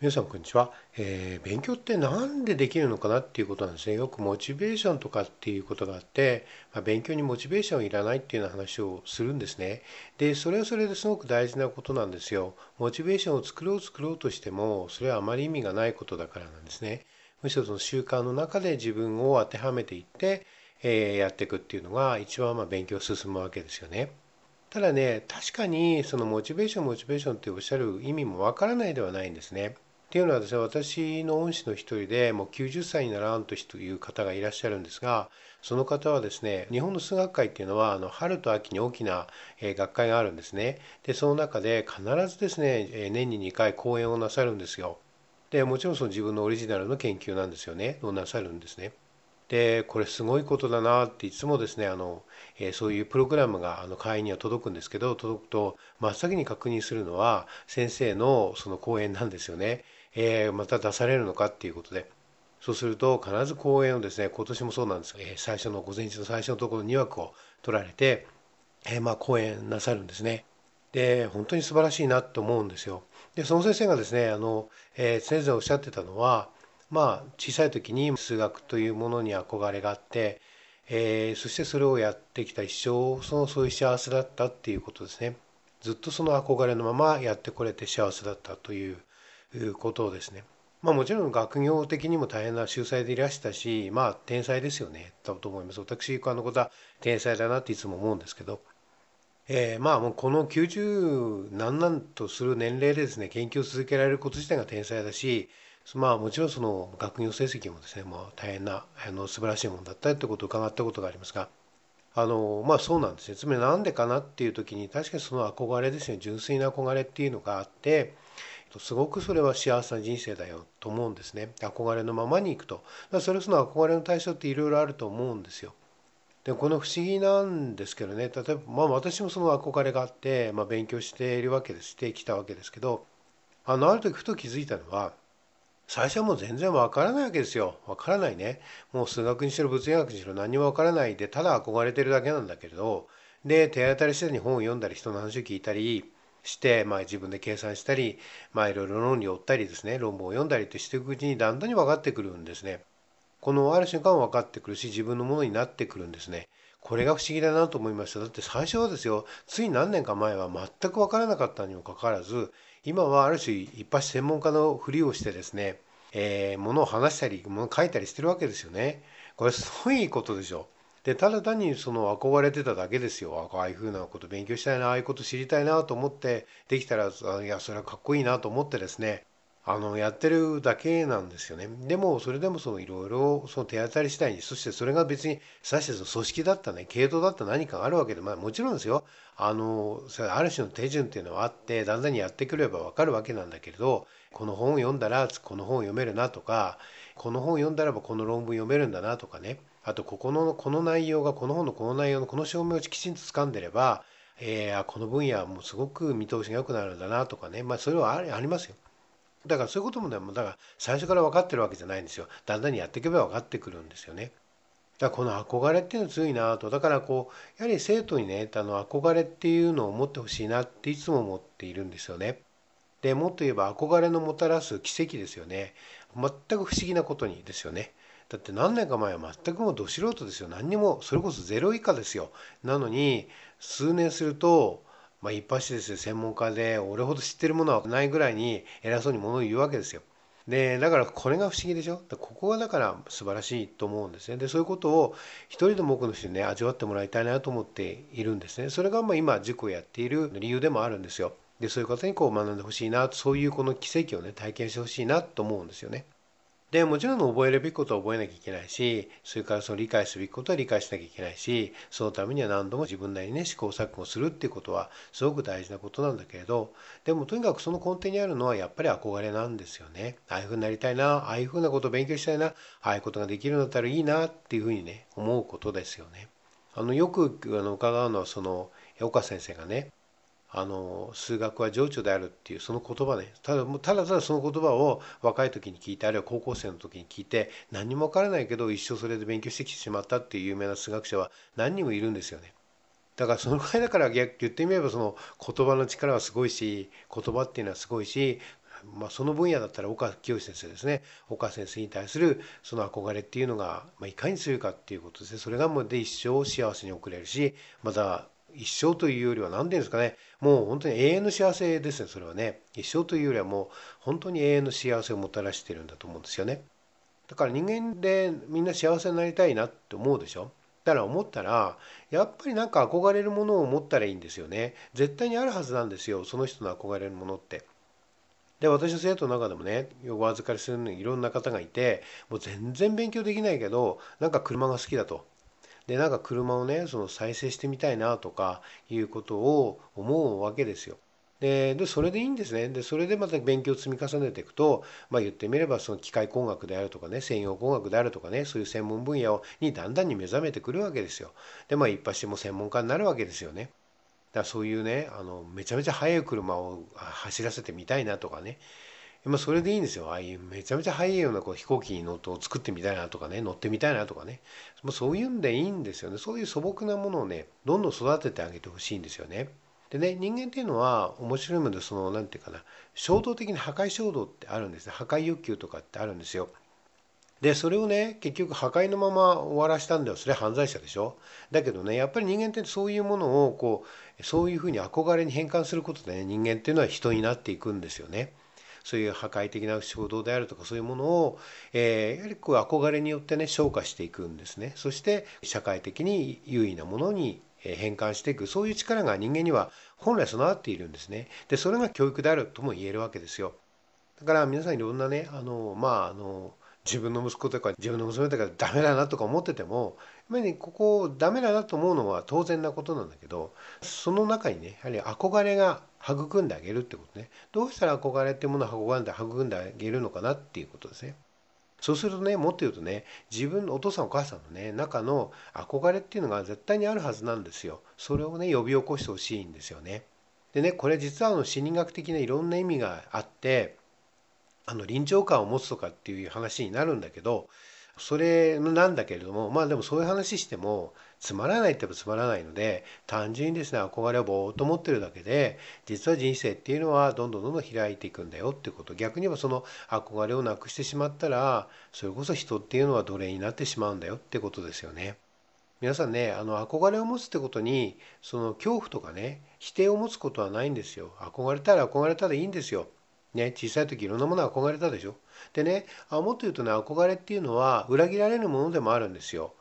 皆さんこんにちは、えー、勉強って何でできるのかなっていうことなんですね。よくモチベーションとかっていうことがあって、まあ、勉強にモチベーションいらないっていうような話をするんですね。でそれはそれですごく大事なことなんですよ。モチベーションを作ろう作ろうとしてもそれはあまり意味がないことだからなんですね。むしろその習慣の中で自分を当てはめていって、えー、やっていくっていうのが一番まあ勉強進むわけですよね。ただね確かにそのモチベーションモチベーションっておっしゃる意味もわからないではないんですね。っていうのはですね私の恩師の一人でもう90歳にならんという方がいらっしゃるんですがその方はですね日本の数学会っていうのはあの春と秋に大きな学会があるんですね。でその中で必ずですね年に2回講演をなさるんですよ。でもちろんその自分のオリジナルの研究なんですよね。をなさるんですね。でこれすごいことだなっていつもですねあの、えー、そういうプログラムがあの会員には届くんですけど届くと真っ先に確認するのは先生のその講演なんですよね。えー、また出されるのかっていうことでそうすると必ず講演をですね今年もそうなんですが、えー、最初の午前中の最初のところ2枠を取られて、えー、まあ講演なさるんですね。で本当に素晴らしいなと思うんですよ。でその先生がですねあの、えー、先生おっしゃってたのはまあ小さい時に数学というものに憧れがあって、えー、そしてそれをやってきた一生そのそういう幸せだったっていうことですね。ずっとその憧れのままやってこれて幸せだったといういうことですね。まあもちろん学業的にも大変な秀才でいらしたしまあ天才ですよね。だと思います。私あのことは天才だなっていつも思うんですけど、えー、まあもうこの90何なんとする年齢でですね研究を続けられること自体が天才だしまあもちろんその学業成績もですねもう大変なあの素晴らしいものだったということを伺ったことがありますが。あのまあそうなんですね。つまりなんでかなっていう時に確かにその憧れですね。純粋な憧れっていうのがあってすごくそれは幸せな人生だよと思うんですね。憧れのままにいくと。それその憧れの対象っていろいろあると思うんですよ。でこの不思議なんですけどね。例えば、まあ、私もその憧れがあって、まあ、勉強しているわけですしてきたわけですけどあのある時ふと気づいたのは最初はもう全然わからないわけですよ。わからないね。もう数学にしろ物理学にしろ何もわからないでただ憧れてるだけなんだけれどで手当たりしてに本を読んだり人の話を聞いたりして、まあ、自分で計算したり、まあ、いろいろ論理を追ったりですね論文を読んだりとしていくうちにだんだんに分かってくるんですね。このある瞬間分かってくるし自分のものになってくるんですね。これが不思議だなと思いました。だって最初はですよつい何年か前は全く分からなかったにもかかわらず今はある種一発専門家のふりをしてですね、えー、ものを話したりものを書いたりしてるわけですよね。これすごいことでしょう。でただ単にその憧れてただけですよ。ああいうふうなこと勉強したいなああいうこと知りたいなと思ってできたらいやそれはかっこいいなと思ってですね。あのやってるだけなんですよね。でもそれでもそのいろいろその手当たり次第にそしてそれが別にさしてその組織だったね系統だった何かがあるわけでまあもちろんですよ。あのある種の手順っていうのはあってだんだんやってくれば分かるわけなんだけれどこの本を読んだらこの本を読めるなとかこの本を読んだらばこの論文読めるんだなとかね。あとここのこの内容がこの本のこの内容のこの証明をきちんと掴んでれば、えー、この分野はもうすごく見通しが良くなるんだなとかねまあそれはありますよ。だからそういうこともねだから最初から分かってるわけじゃないんですよ。だんだんやっていけば分かってくるんですよね。だからこの憧れっていうのは強いなとだからこうやはり生徒にねあの憧れっていうのを持ってほしいなっていつも思っているんですよね。でもっと言えば憧れのもたらす奇跡ですよね。全く不思議なことにですよね。だって何年か前は全くもうど素人ですよ。何にもそれこそゼロ以下ですよ。なのに数年するとまあ一発ですよ。専門家で俺ほど知ってるものはないぐらいに偉そうにものを言うわけですよ。でだからこれが不思議でしょ。ここがだから素晴らしいと思うんですね。でそういうことを一人でも多くの人にね味わってもらいたいなと思っているんですね。それがまあ今塾をやっている理由でもあるんですよ。でそういう方にこう学んでほしいなそういうこの奇跡をね体験してほしいなと思うんですよね。でもちろん覚えるべきことは覚えなきゃいけないしそれからその理解すべきことは理解しなきゃいけないしそのためには何度も自分なりにね試行錯誤するっていうことはすごく大事なことなんだけれどでもとにかくその根底にあるのはやっぱり憧れなんですよねああいうふうになりたいなああいうふうなことを勉強したいなああいうことができるんだったらいいなっていうふうにね思うことですよね。あのよくあの伺うのはその岡先生がねあの数学は情緒であるっていうその言葉ね。ただただただその言葉を若い時に聞いてあるいは高校生の時に聞いて何も分からないけど一生それで勉強してきてしまったっていう有名な数学者は何人もいるんですよね。だからそのぐらいだから逆言ってみればその言葉の力はすごいし言葉っていうのはすごいしまあ、その分野だったら岡清先生ですね。岡先生に対するその憧れっていうのが、まあ、いかに強いかっていうことですね。それがもうで一生幸せに送れるしまた一生というよりは何て言うんですかね。もう本当に永遠の幸せですねそれはね。一生というよりはもう本当に永遠の幸せをもたらしてるんだと思うんですよね。だから人間でみんな幸せになりたいなって思うでしょ。だから思ったらやっぱりなんか憧れるものを持ったらいいんですよね。絶対にあるはずなんですよその人の憧れるものって。で私の生徒の中でもねお預かりするのにいろんな方がいてもう全然勉強できないけどなんか車が好きだと。でなんか車をねその再生してみたいなとかいうことを思うわけですよ。でそれでいいんですねでそれでまた勉強を積み重ねていくと、まあ、言ってみればその機械工学であるとかね専用工学であるとかねそういう専門分野にだんだんに目覚めてくるわけですよ。でまあ一発しても専門家になるわけですよね。だからそういうねあのめちゃめちゃ速い車を走らせてみたいなとかねまあ、それでいいんですよ。ああいうめちゃめちゃ速いようなこう飛行機に乗って作ってみたいなとかね、乗ってみたいなとかね。もうそういうんでいいんですよね。そういう素朴なものをね、どんどん育ててあげてほしいんですよね。でね、人間っていうのは面白いもので、その、なんていうかな、衝動的に破壊衝動ってあるんですね。破壊欲求とかってあるんですよ。で、それをね、結局破壊のまま終わらしたんだよ。それは犯罪者でしょ。だけどね、やっぱり人間ってそういうものを、こう、そういうふうに憧れに変換することでね、人間っていうのは人になっていくんですよね。そういう破壊的な衝動であるとかそういうものを、えー、やはりこう憧れによってね昇華していくんですね。そして社会的に優位なものに変換していく。そういう力が人間には本来備わっているんですね。でそれが教育であるとも言えるわけですよ。だから皆さんいろんなねあのまああの自分の息子とか自分の娘とかダメだなとか思っててもやっぱりここダメだなと思うのは当然なことなんだけどその中にねやはり憧れが育んであげるってことね。どうしたら憧れってものを育んで育んであげるのかなっていうことですね。そうするとねもっと言うとね自分のお父さんお母さんのね中の憧れっていうのが絶対にあるはずなんですよ。それをね呼び起こしてほしいんですよね。でねこれ実はあの心理学的ないろんな意味があってあの臨場感を持つとかっていう話になるんだけどそれなんだけれどもまあでもそういう話してもつまらないって言えばつまらないので単純にですね憧れをぼーっと持ってるだけで実は人生っていうのはどんどんどんどん開いていくんだよってこと。逆に言えばその憧れをなくしてしまったらそれこそ人っていうのは奴隷になってしまうんだよってことですよね。皆さんねあの憧れを持つってことにその恐怖とかね否定を持つことはないんですよ。憧れたら憧れたらいいんですよ。ね、小さい時いろんなもの憧れたでしょ？でねあもっと言うとね憧れっていうのは裏切られるものでもあるんですよ。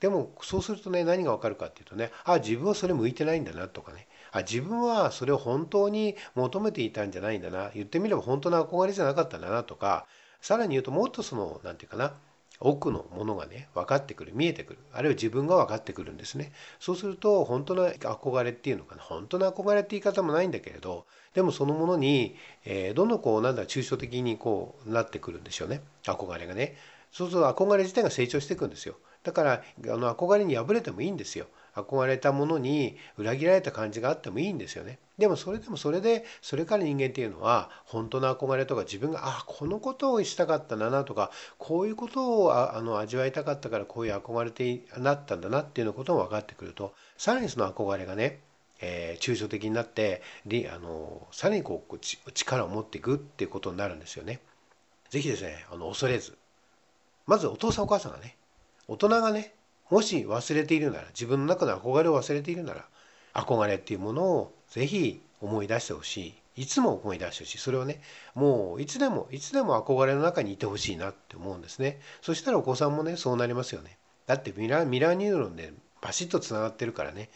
でもそうするとね何がわかるかっていうとねあ自分はそれ向いてないんだなとかねあ自分はそれを本当に求めていたんじゃないんだな言ってみれば本当の憧れじゃなかったんだなとかさらに言うともっとその何て言うかな奥のものがね分かってくる見えてくる。あるいは自分が分かってくるんですね。そうすると本当の憧れっていうのかな。本当の憧れって言い方もないんだけれどでもそのものに、えー、どんどんこうなんだ抽象的にこうなってくるんですよね。憧れがね。そうすると憧れ自体が成長していくんですよ。だからあの憧れに敗れてもいいんですよ。憧れたものに裏切られた感じがあってもいいんですよね。でもそれでもそれでそれから人間っていうのは本当の憧れとか自分があこのことをしたかったんだなとかこういうことをあの味わいたかったからこういう憧れてなったんだなっていうのことも分かってくるとさらにその憧れがねえー、抽象的になってあのさらにこう力を持っていくっていうことになるんですよね。ぜひですねあの恐れずまずお父さんお母さんがね大人がねもし忘れているなら自分の中の憧れを忘れているなら憧れっていうものをぜひ思い出してほしい。いつも思い出してほしい。それをねもういつでもいつでも憧れの中にいてほしいなって思うんですね。そしたらお子さんもねそうなりますよね。だってミラーミラーニューロンでバシッとつながってるからね。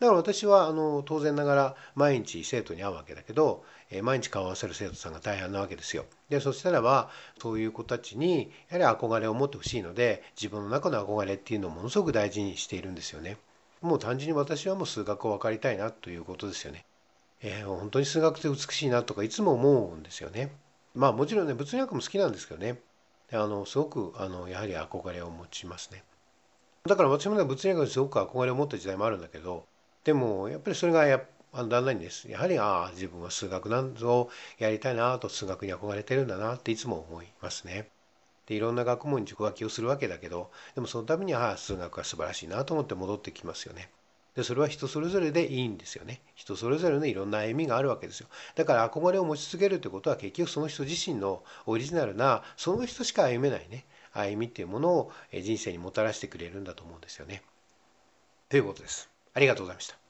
だから私はあの当然ながら毎日生徒に会うわけだけど、えー、毎日顔を合わせる生徒さんが大半なわけですよ。でそしたらばそういう子たちにやはり憧れを持ってほしいので自分の中の憧れっていうのをものすごく大事にしているんですよね。もう単純に私はもう数学を分かりたいなということですよね。えー、本当に数学って美しいなとかいつも思うんですよね。まあもちろんね物理学も好きなんですけどねあのすごくあのやはり憧れを持ちますね。だから私もね物理学にすごく憧れを持った時代もあるんだけどでもやっぱりそれがやあの旦那にですやはりああ自分は数学なんぞやりたいなと数学に憧れてるんだなっていつも思いますね。でいろんな学問に直書きをするわけだけどでもそのためにああ数学は素晴らしいなと思って戻ってきますよね。でそれは人それぞれでいいんですよね。人それぞれのいろんな歩みがあるわけですよ。だから憧れを持ち続けるってことは結局その人自身のオリジナルなその人しか歩めないね歩みっていうものを人生にもたらしてくれるんだと思うんですよね。ということです。ありがとうございました。